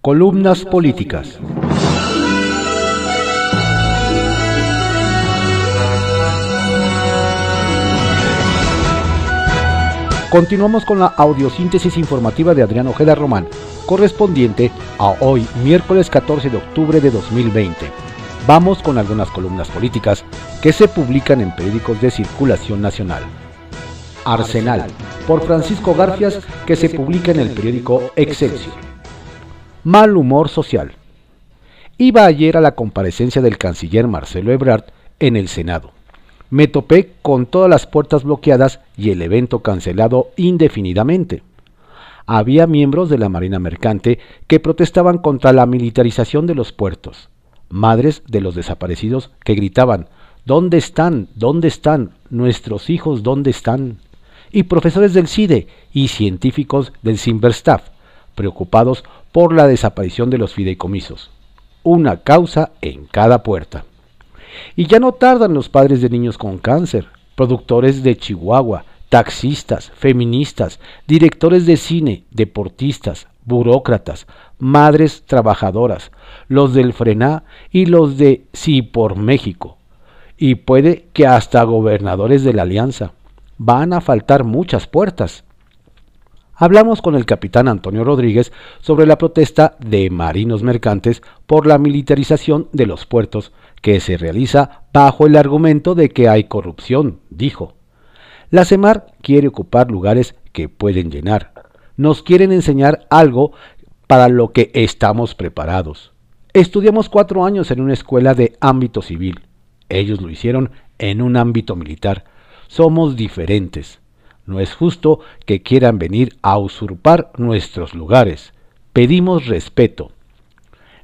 Columnas políticas. Continuamos con la audiosíntesis informativa de Adrián Ojeda Román, correspondiente a hoy, miércoles 14 de octubre de 2020. Vamos con algunas columnas políticas que se publican en periódicos de circulación nacional. Arsenal, por Francisco Garfias, que se publica en el periódico Excelsior. Mal humor social. Iba ayer a la comparecencia del canciller Marcelo Ebrard en el Senado. Me topé con todas las puertas bloqueadas y el evento cancelado indefinidamente. Había miembros de la Marina Mercante que protestaban contra la militarización de los puertos, madres de los desaparecidos que gritaban, ¿Dónde están? ¿Dónde están? Nuestros hijos, ¿dónde están? y profesores del CIDE y científicos del Simberstaff, preocupados por la desaparición de los fideicomisos. Una causa en cada puerta. Y ya no tardan los padres de niños con cáncer, productores de Chihuahua, taxistas, feministas, directores de cine, deportistas, burócratas, madres trabajadoras, los del Frená y los de Sí por México. Y puede que hasta gobernadores de la Alianza van a faltar muchas puertas. Hablamos con el capitán Antonio Rodríguez sobre la protesta de marinos mercantes por la militarización de los puertos que se realiza bajo el argumento de que hay corrupción, dijo. La CEMAR quiere ocupar lugares que pueden llenar. Nos quieren enseñar algo para lo que estamos preparados. Estudiamos cuatro años en una escuela de ámbito civil. Ellos lo hicieron en un ámbito militar somos diferentes. No es justo que quieran venir a usurpar nuestros lugares. Pedimos respeto.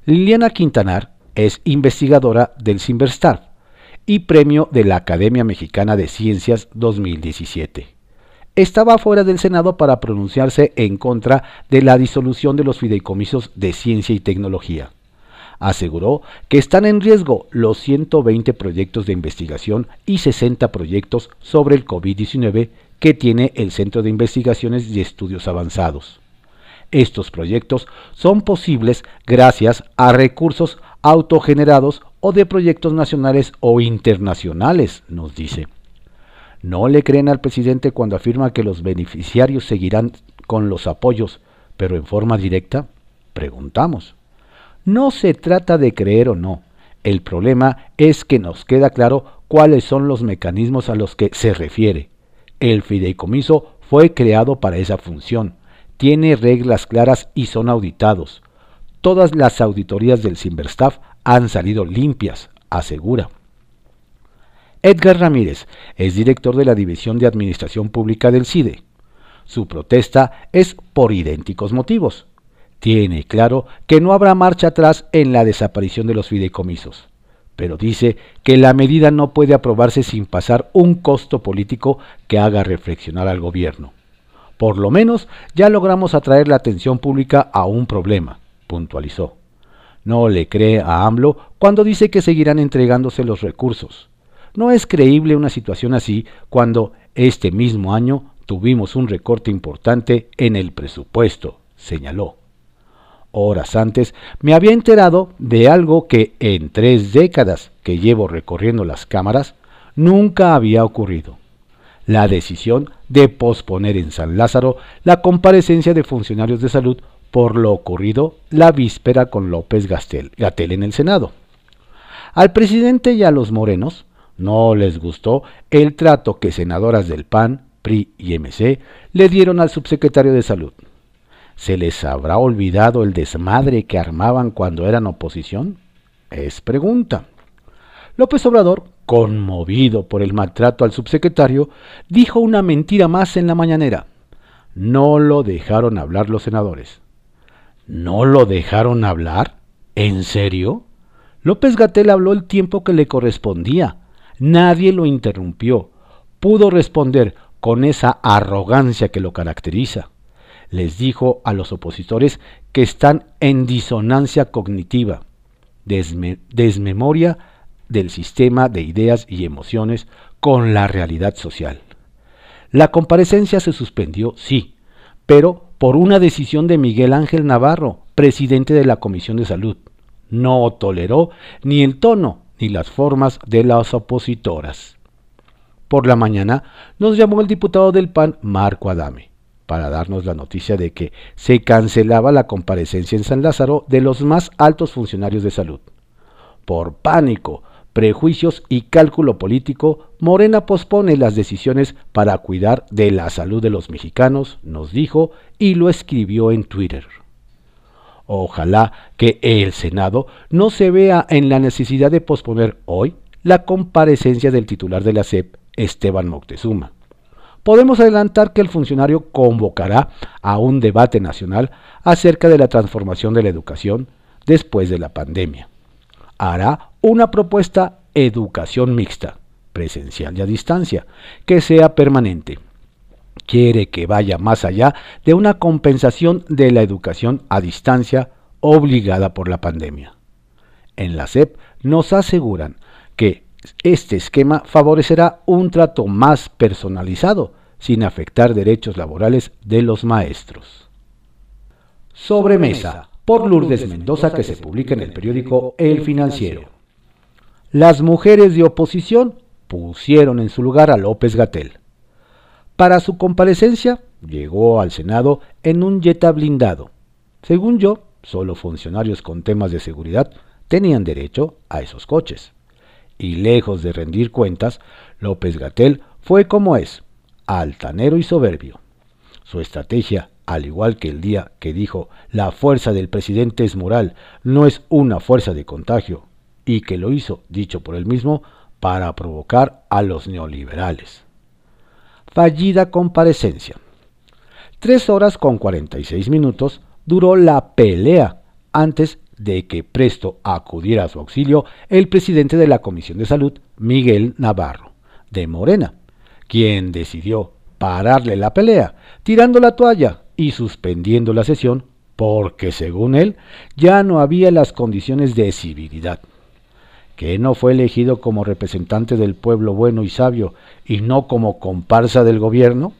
Liliana Quintanar es investigadora del Simberstar y premio de la Academia Mexicana de Ciencias 2017. Estaba fuera del Senado para pronunciarse en contra de la disolución de los fideicomisos de ciencia y tecnología aseguró que están en riesgo los 120 proyectos de investigación y 60 proyectos sobre el COVID-19 que tiene el Centro de Investigaciones y Estudios Avanzados. Estos proyectos son posibles gracias a recursos autogenerados o de proyectos nacionales o internacionales, nos dice. ¿No le creen al presidente cuando afirma que los beneficiarios seguirán con los apoyos, pero en forma directa? Preguntamos. No se trata de creer o no. El problema es que nos queda claro cuáles son los mecanismos a los que se refiere. El fideicomiso fue creado para esa función. Tiene reglas claras y son auditados. Todas las auditorías del Simberstaff han salido limpias, asegura. Edgar Ramírez es director de la División de Administración Pública del CIDE. Su protesta es por idénticos motivos tiene claro que no habrá marcha atrás en la desaparición de los fideicomisos, pero dice que la medida no puede aprobarse sin pasar un costo político que haga reflexionar al gobierno. Por lo menos ya logramos atraer la atención pública a un problema, puntualizó. No le cree a AMLO cuando dice que seguirán entregándose los recursos. No es creíble una situación así cuando este mismo año tuvimos un recorte importante en el presupuesto, señaló horas antes, me había enterado de algo que en tres décadas que llevo recorriendo las cámaras nunca había ocurrido. La decisión de posponer en San Lázaro la comparecencia de funcionarios de salud por lo ocurrido la víspera con López Gatel en el Senado. Al presidente y a los morenos no les gustó el trato que senadoras del PAN, PRI y MC le dieron al subsecretario de Salud. ¿Se les habrá olvidado el desmadre que armaban cuando eran oposición? Es pregunta. López Obrador, conmovido por el maltrato al subsecretario, dijo una mentira más en la mañanera. No lo dejaron hablar los senadores. ¿No lo dejaron hablar? ¿En serio? López Gatel habló el tiempo que le correspondía. Nadie lo interrumpió. Pudo responder con esa arrogancia que lo caracteriza les dijo a los opositores que están en disonancia cognitiva, desmemoria del sistema de ideas y emociones con la realidad social. La comparecencia se suspendió, sí, pero por una decisión de Miguel Ángel Navarro, presidente de la Comisión de Salud. No toleró ni el tono ni las formas de las opositoras. Por la mañana nos llamó el diputado del PAN, Marco Adame, para darnos la noticia de que se cancelaba la comparecencia en San Lázaro de los más altos funcionarios de salud. Por pánico, prejuicios y cálculo político, Morena pospone las decisiones para cuidar de la salud de los mexicanos, nos dijo y lo escribió en Twitter. Ojalá que el Senado no se vea en la necesidad de posponer hoy la comparecencia del titular de la SEP, Esteban Moctezuma. Podemos adelantar que el funcionario convocará a un debate nacional acerca de la transformación de la educación después de la pandemia. Hará una propuesta educación mixta, presencial y a distancia, que sea permanente quiere que vaya más allá de una compensación de la educación a distancia obligada por la pandemia. En la SEP nos aseguran que este esquema favorecerá un trato más personalizado sin afectar derechos laborales de los maestros. Sobremesa por Lourdes Mendoza que se publica en el periódico El Financiero. Las mujeres de oposición pusieron en su lugar a López Gatel. Para su comparecencia, llegó al Senado en un Jetta blindado. Según yo, solo funcionarios con temas de seguridad tenían derecho a esos coches. Y lejos de rendir cuentas, López Gatel fue como es, altanero y soberbio. Su estrategia, al igual que el día que dijo la fuerza del presidente es moral, no es una fuerza de contagio, y que lo hizo, dicho por él mismo, para provocar a los neoliberales fallida comparecencia. Tres horas con 46 minutos duró la pelea antes de que presto acudiera a su auxilio el presidente de la Comisión de Salud, Miguel Navarro, de Morena, quien decidió pararle la pelea, tirando la toalla y suspendiendo la sesión porque, según él, ya no había las condiciones de civilidad que no fue elegido como representante del pueblo bueno y sabio y no como comparsa del gobierno?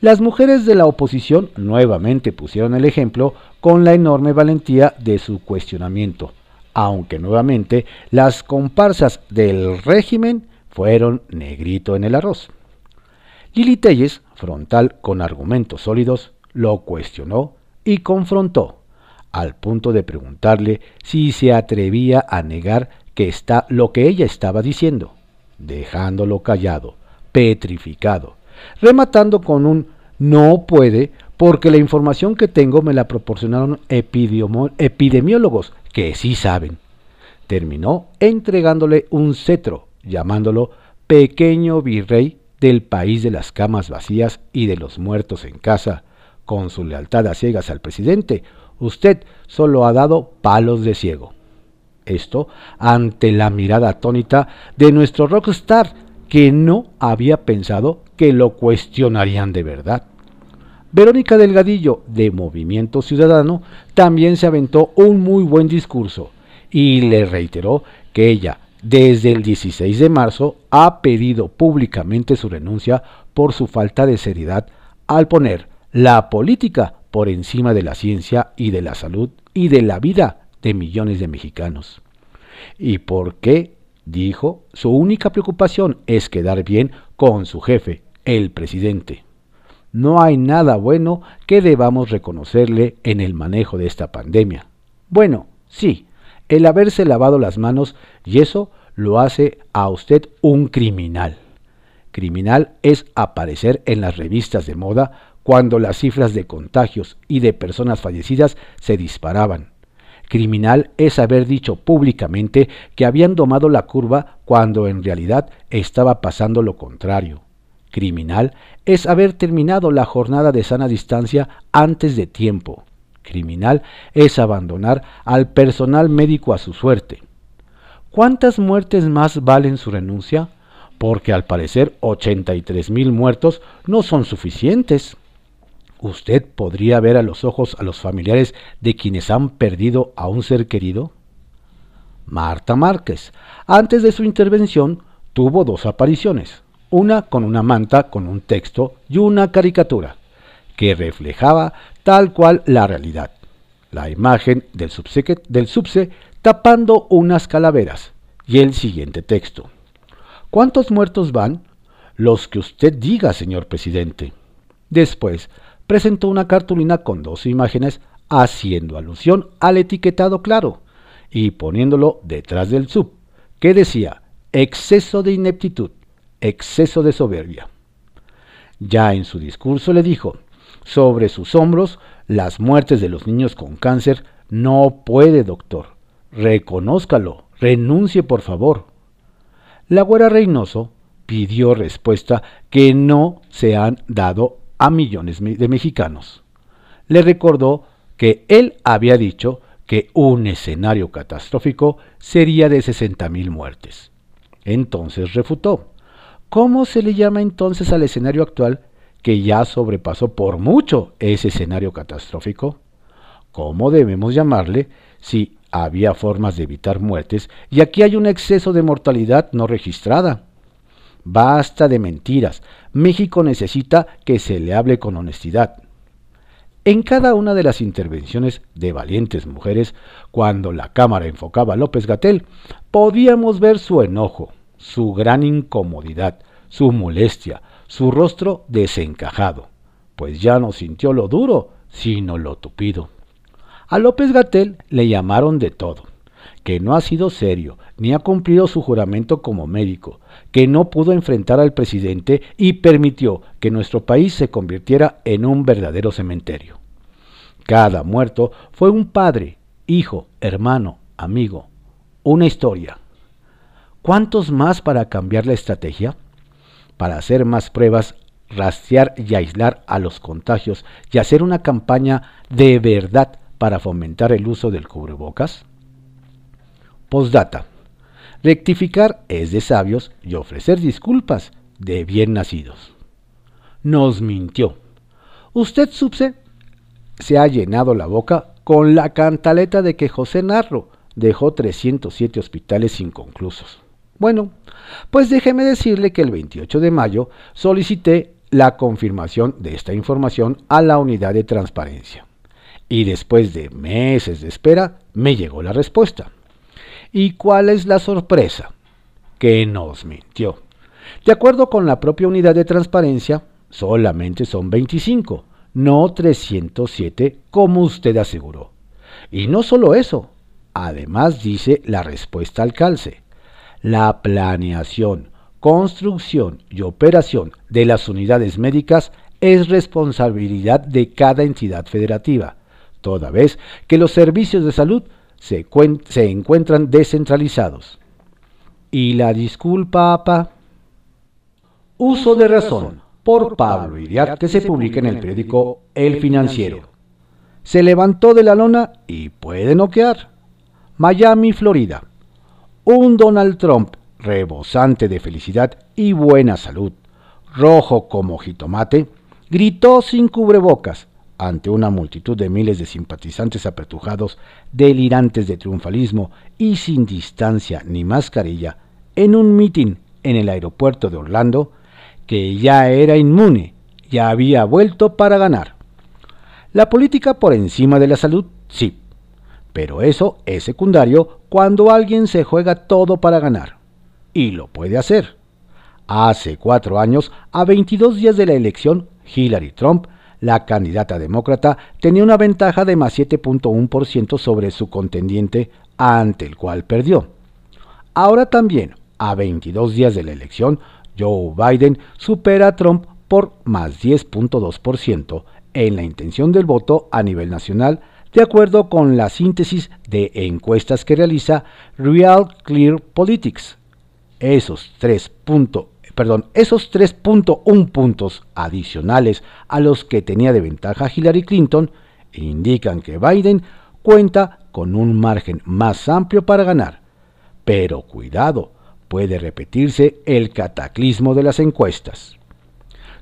Las mujeres de la oposición nuevamente pusieron el ejemplo con la enorme valentía de su cuestionamiento, aunque nuevamente las comparsas del régimen fueron negrito en el arroz. Lili Telles, frontal con argumentos sólidos, lo cuestionó y confrontó, al punto de preguntarle si se atrevía a negar que está lo que ella estaba diciendo, dejándolo callado, petrificado, rematando con un no puede porque la información que tengo me la proporcionaron epidemiólogos que sí saben. Terminó entregándole un cetro, llamándolo pequeño virrey del país de las camas vacías y de los muertos en casa. Con su lealtad a ciegas al presidente, usted solo ha dado palos de ciego. Esto ante la mirada atónita de nuestro rockstar, que no había pensado que lo cuestionarían de verdad. Verónica Delgadillo, de Movimiento Ciudadano, también se aventó un muy buen discurso y le reiteró que ella, desde el 16 de marzo, ha pedido públicamente su renuncia por su falta de seriedad al poner la política por encima de la ciencia y de la salud y de la vida de millones de mexicanos. ¿Y por qué? Dijo, su única preocupación es quedar bien con su jefe, el presidente. No hay nada bueno que debamos reconocerle en el manejo de esta pandemia. Bueno, sí, el haberse lavado las manos y eso lo hace a usted un criminal. Criminal es aparecer en las revistas de moda cuando las cifras de contagios y de personas fallecidas se disparaban Criminal es haber dicho públicamente que habían domado la curva cuando en realidad estaba pasando lo contrario. Criminal es haber terminado la jornada de sana distancia antes de tiempo. Criminal es abandonar al personal médico a su suerte. ¿Cuántas muertes más valen su renuncia? Porque al parecer 83 mil muertos no son suficientes. ¿Usted podría ver a los ojos a los familiares de quienes han perdido a un ser querido? Marta Márquez, antes de su intervención, tuvo dos apariciones, una con una manta con un texto y una caricatura, que reflejaba tal cual la realidad. La imagen del subse, tapando unas calaveras y el siguiente texto. ¿Cuántos muertos van? Los que usted diga, señor presidente. Después presentó una cartulina con dos imágenes haciendo alusión al etiquetado claro y poniéndolo detrás del sub, que decía exceso de ineptitud, exceso de soberbia. Ya en su discurso le dijo, sobre sus hombros las muertes de los niños con cáncer no puede, doctor. Reconózcalo, renuncie por favor. La güera Reynoso pidió respuesta que no se han dado a millones de mexicanos. Le recordó que él había dicho que un escenario catastrófico sería de 60.000 muertes. Entonces refutó. ¿Cómo se le llama entonces al escenario actual que ya sobrepasó por mucho ese escenario catastrófico? ¿Cómo debemos llamarle si había formas de evitar muertes y aquí hay un exceso de mortalidad no registrada? Basta de mentiras. México necesita que se le hable con honestidad. En cada una de las intervenciones de valientes mujeres, cuando la cámara enfocaba a López Gatel, podíamos ver su enojo, su gran incomodidad, su molestia, su rostro desencajado, pues ya no sintió lo duro, sino lo tupido. A López Gatel le llamaron de todo, que no ha sido serio, ni ha cumplido su juramento como médico, que no pudo enfrentar al presidente y permitió que nuestro país se convirtiera en un verdadero cementerio. Cada muerto fue un padre, hijo, hermano, amigo, una historia. ¿Cuántos más para cambiar la estrategia? Para hacer más pruebas, rastrear y aislar a los contagios y hacer una campaña de verdad para fomentar el uso del cubrebocas? Postdata. Rectificar es de sabios y ofrecer disculpas de bien nacidos. Nos mintió. Usted, Subse, se ha llenado la boca con la cantaleta de que José Narro dejó 307 hospitales inconclusos. Bueno, pues déjeme decirle que el 28 de mayo solicité la confirmación de esta información a la unidad de transparencia. Y después de meses de espera, me llegó la respuesta. ¿Y cuál es la sorpresa? Que nos mintió. De acuerdo con la propia unidad de transparencia, solamente son 25, no 307 como usted aseguró. Y no solo eso, además dice la respuesta al calce. La planeación, construcción y operación de las unidades médicas es responsabilidad de cada entidad federativa, toda vez que los servicios de salud se, encuentran descentralizados. ¿Y la disculpa, apa? Uso de razón por Pablo Iriart que se publica en el periódico El Financiero. Se levantó de la lona y puede noquear. Miami, Florida. Un Donald Trump rebosante de felicidad y buena salud, rojo como jitomate, gritó sin cubrebocas ante una multitud de miles de simpatizantes apretujados, delirantes de triunfalismo y sin distancia ni mascarilla, en un mitin en el aeropuerto de Orlando, que ya era inmune, ya había vuelto para ganar. La política por encima de la salud, sí, pero eso es secundario cuando alguien se juega todo para ganar. Y lo puede hacer. Hace cuatro años, a 22 días de la elección, Hillary Trump la candidata demócrata tenía una ventaja de más 7.1% sobre su contendiente ante el cual perdió. Ahora también, a 22 días de la elección, Joe Biden supera a Trump por más 10.2% en la intención del voto a nivel nacional, de acuerdo con la síntesis de encuestas que realiza Real Clear Politics. Esos tres puntos perdón, esos 3.1 puntos adicionales a los que tenía de ventaja Hillary Clinton indican que Biden cuenta con un margen más amplio para ganar. Pero cuidado, puede repetirse el cataclismo de las encuestas.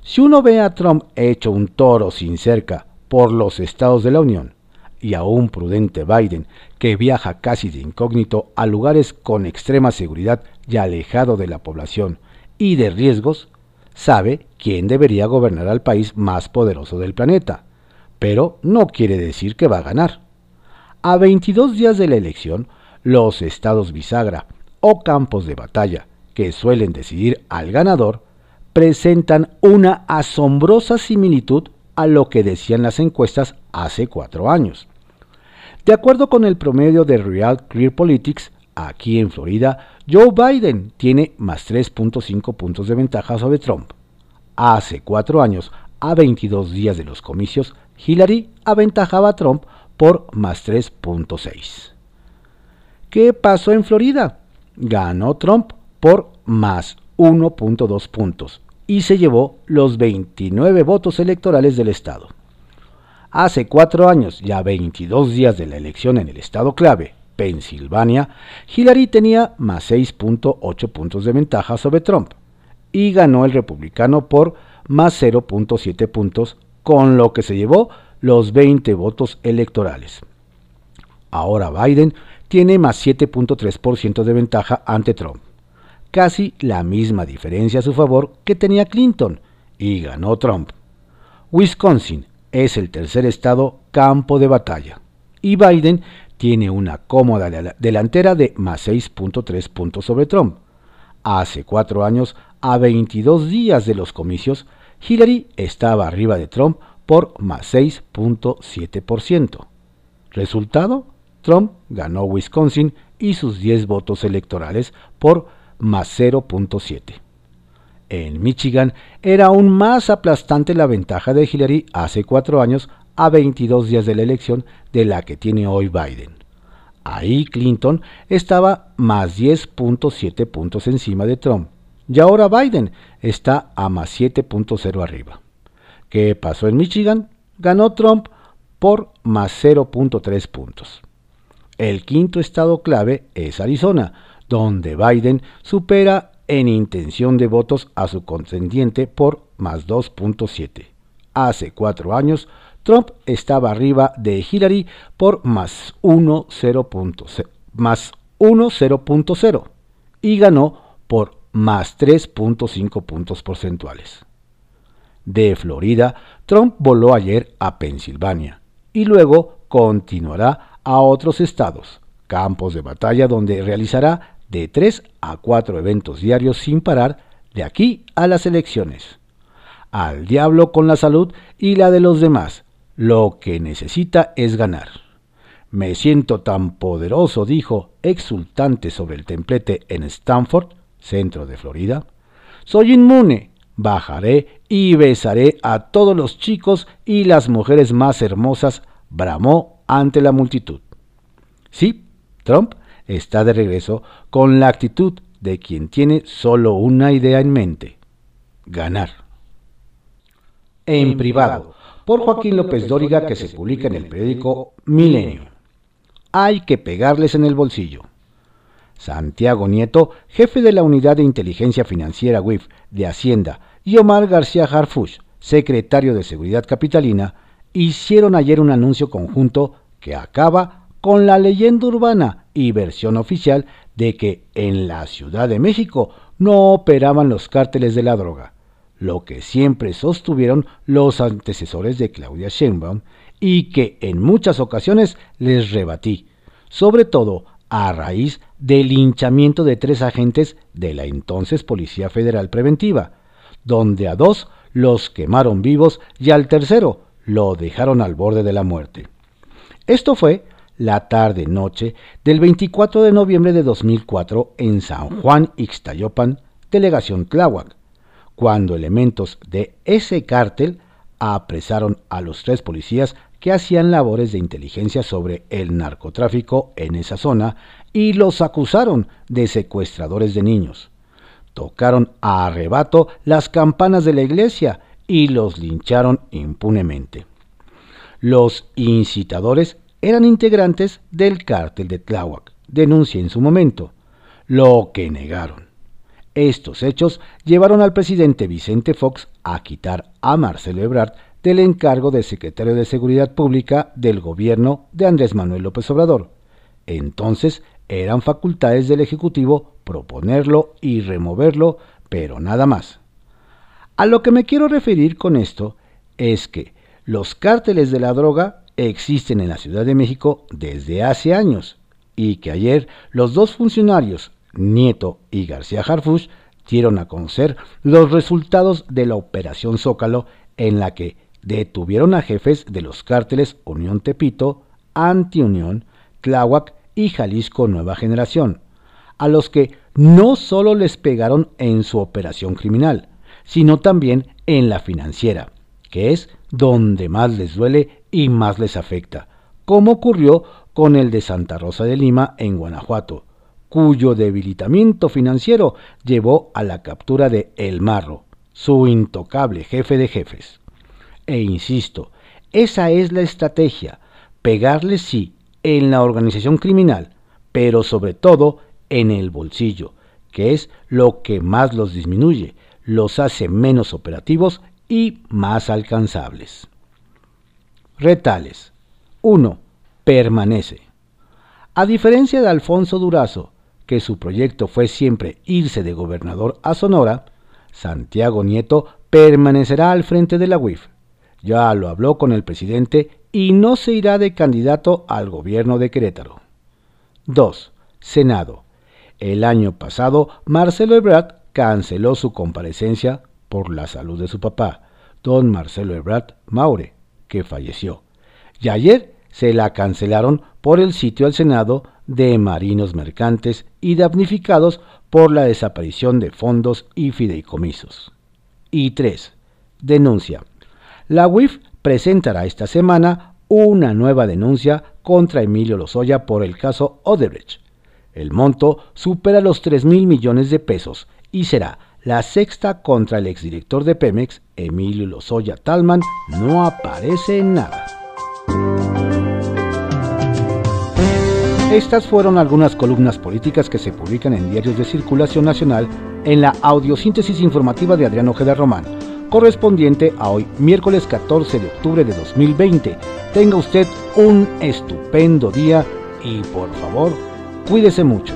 Si uno ve a Trump hecho un toro sin cerca por los estados de la Unión y a un prudente Biden que viaja casi de incógnito a lugares con extrema seguridad y alejado de la población, y de riesgos, sabe quién debería gobernar al país más poderoso del planeta, pero no quiere decir que va a ganar. A 22 días de la elección, los estados bisagra o campos de batalla que suelen decidir al ganador presentan una asombrosa similitud a lo que decían las encuestas hace cuatro años. De acuerdo con el promedio de Real Clear Politics, aquí en Florida, Joe Biden tiene más 3.5 puntos de ventaja sobre Trump. Hace cuatro años, a 22 días de los comicios, Hillary aventajaba a Trump por más 3.6. ¿Qué pasó en Florida? Ganó Trump por más 1.2 puntos y se llevó los 29 votos electorales del Estado. Hace cuatro años y a 22 días de la elección en el Estado clave, Pensilvania, Hillary tenía más 6.8 puntos de ventaja sobre Trump y ganó el republicano por más 0.7 puntos, con lo que se llevó los 20 votos electorales. Ahora Biden tiene más 7.3% de ventaja ante Trump, casi la misma diferencia a su favor que tenía Clinton, y ganó Trump. Wisconsin es el tercer estado campo de batalla, y Biden tiene una cómoda delantera de más 6.3 puntos sobre Trump. Hace cuatro años, a 22 días de los comicios, Hillary estaba arriba de Trump por más 6.7%. Resultado, Trump ganó Wisconsin y sus 10 votos electorales por más 0.7. En Michigan era aún más aplastante la ventaja de Hillary hace cuatro años a 22 días de la elección de la que tiene hoy Biden. Ahí Clinton estaba más 10.7 puntos encima de Trump y ahora Biden está a más 7.0 arriba. ¿Qué pasó en Michigan? Ganó Trump por más 0.3 puntos. El quinto estado clave es Arizona, donde Biden supera en intención de votos a su contendiente por más 2.7. Hace cuatro años, Trump estaba arriba de Hillary por más 1.0.0 y ganó por más 3.5 puntos porcentuales. De Florida, Trump voló ayer a Pensilvania y luego continuará a otros estados, campos de batalla donde realizará de 3 a 4 eventos diarios sin parar de aquí a las elecciones. Al diablo con la salud y la de los demás, lo que necesita es ganar. Me siento tan poderoso, dijo, exultante sobre el templete en Stanford, centro de Florida. Soy inmune, bajaré y besaré a todos los chicos y las mujeres más hermosas, bramó ante la multitud. Sí, Trump está de regreso con la actitud de quien tiene solo una idea en mente, ganar. En privado, por Joaquín López Dóriga que se publica en el periódico Milenio. Hay que pegarles en el bolsillo. Santiago Nieto, jefe de la Unidad de Inteligencia Financiera WIF de Hacienda, y Omar García Harfuch, secretario de Seguridad Capitalina, hicieron ayer un anuncio conjunto que acaba con la leyenda urbana y versión oficial de que en la Ciudad de México no operaban los cárteles de la droga, lo que siempre sostuvieron los antecesores de Claudia Sheinbaum y que en muchas ocasiones les rebatí, sobre todo a raíz del linchamiento de tres agentes de la entonces Policía Federal Preventiva, donde a dos los quemaron vivos y al tercero lo dejaron al borde de la muerte. Esto fue la tarde-noche del 24 de noviembre de 2004 en San Juan Ixtayopan, delegación Tláhuac, cuando elementos de ese cártel apresaron a los tres policías que hacían labores de inteligencia sobre el narcotráfico en esa zona y los acusaron de secuestradores de niños. Tocaron a arrebato las campanas de la iglesia y los lincharon impunemente. Los incitadores eran integrantes del cártel de Tláhuac, denuncia en su momento, lo que negaron. Estos hechos llevaron al presidente Vicente Fox a quitar a Marcelo Ebrard del encargo de secretario de Seguridad Pública del gobierno de Andrés Manuel López Obrador. Entonces eran facultades del Ejecutivo proponerlo y removerlo, pero nada más. A lo que me quiero referir con esto es que los cárteles de la droga existen en la Ciudad de México desde hace años y que ayer los dos funcionarios, Nieto y García Harfuch, dieron a conocer los resultados de la Operación Zócalo en la que detuvieron a jefes de los cárteles Unión Tepito, Antiunión, Tláhuac y Jalisco Nueva Generación, a los que no solo les pegaron en su operación criminal, sino también en la financiera, que es donde más les duele y más les afecta, como ocurrió con el de Santa Rosa de Lima en Guanajuato, cuyo debilitamiento financiero llevó a la captura de El Marro, su intocable jefe de jefes. E insisto, esa es la estrategia, pegarle sí en la organización criminal, pero sobre todo en el bolsillo, que es lo que más los disminuye, los hace menos operativos y más alcanzables. Retales. 1. Permanece. A diferencia de Alfonso Durazo, que su proyecto fue siempre irse de gobernador a Sonora, Santiago Nieto permanecerá al frente de la UIF. Ya lo habló con el presidente y no se irá de candidato al gobierno de Querétaro. 2. Senado. El año pasado, Marcelo Ebrard canceló su comparecencia por la salud de su papá, don Marcelo Ebrard Maure, que falleció. Y ayer se la cancelaron por el sitio al Senado de marinos mercantes y damnificados por la desaparición de fondos y fideicomisos. Y 3. Denuncia. La UIF presentará esta semana una nueva denuncia contra Emilio Lozoya por el caso Odebrecht. El monto supera los 3 mil millones de pesos y será la sexta contra el exdirector de Pemex, Emilio Lozoya Talman, no aparece en nada. Estas fueron algunas columnas políticas que se publican en diarios de circulación nacional en la audiosíntesis informativa de Adriano Ojeda Román, correspondiente a hoy, miércoles 14 de octubre de 2020. Tenga usted un estupendo día y por favor, cuídese mucho.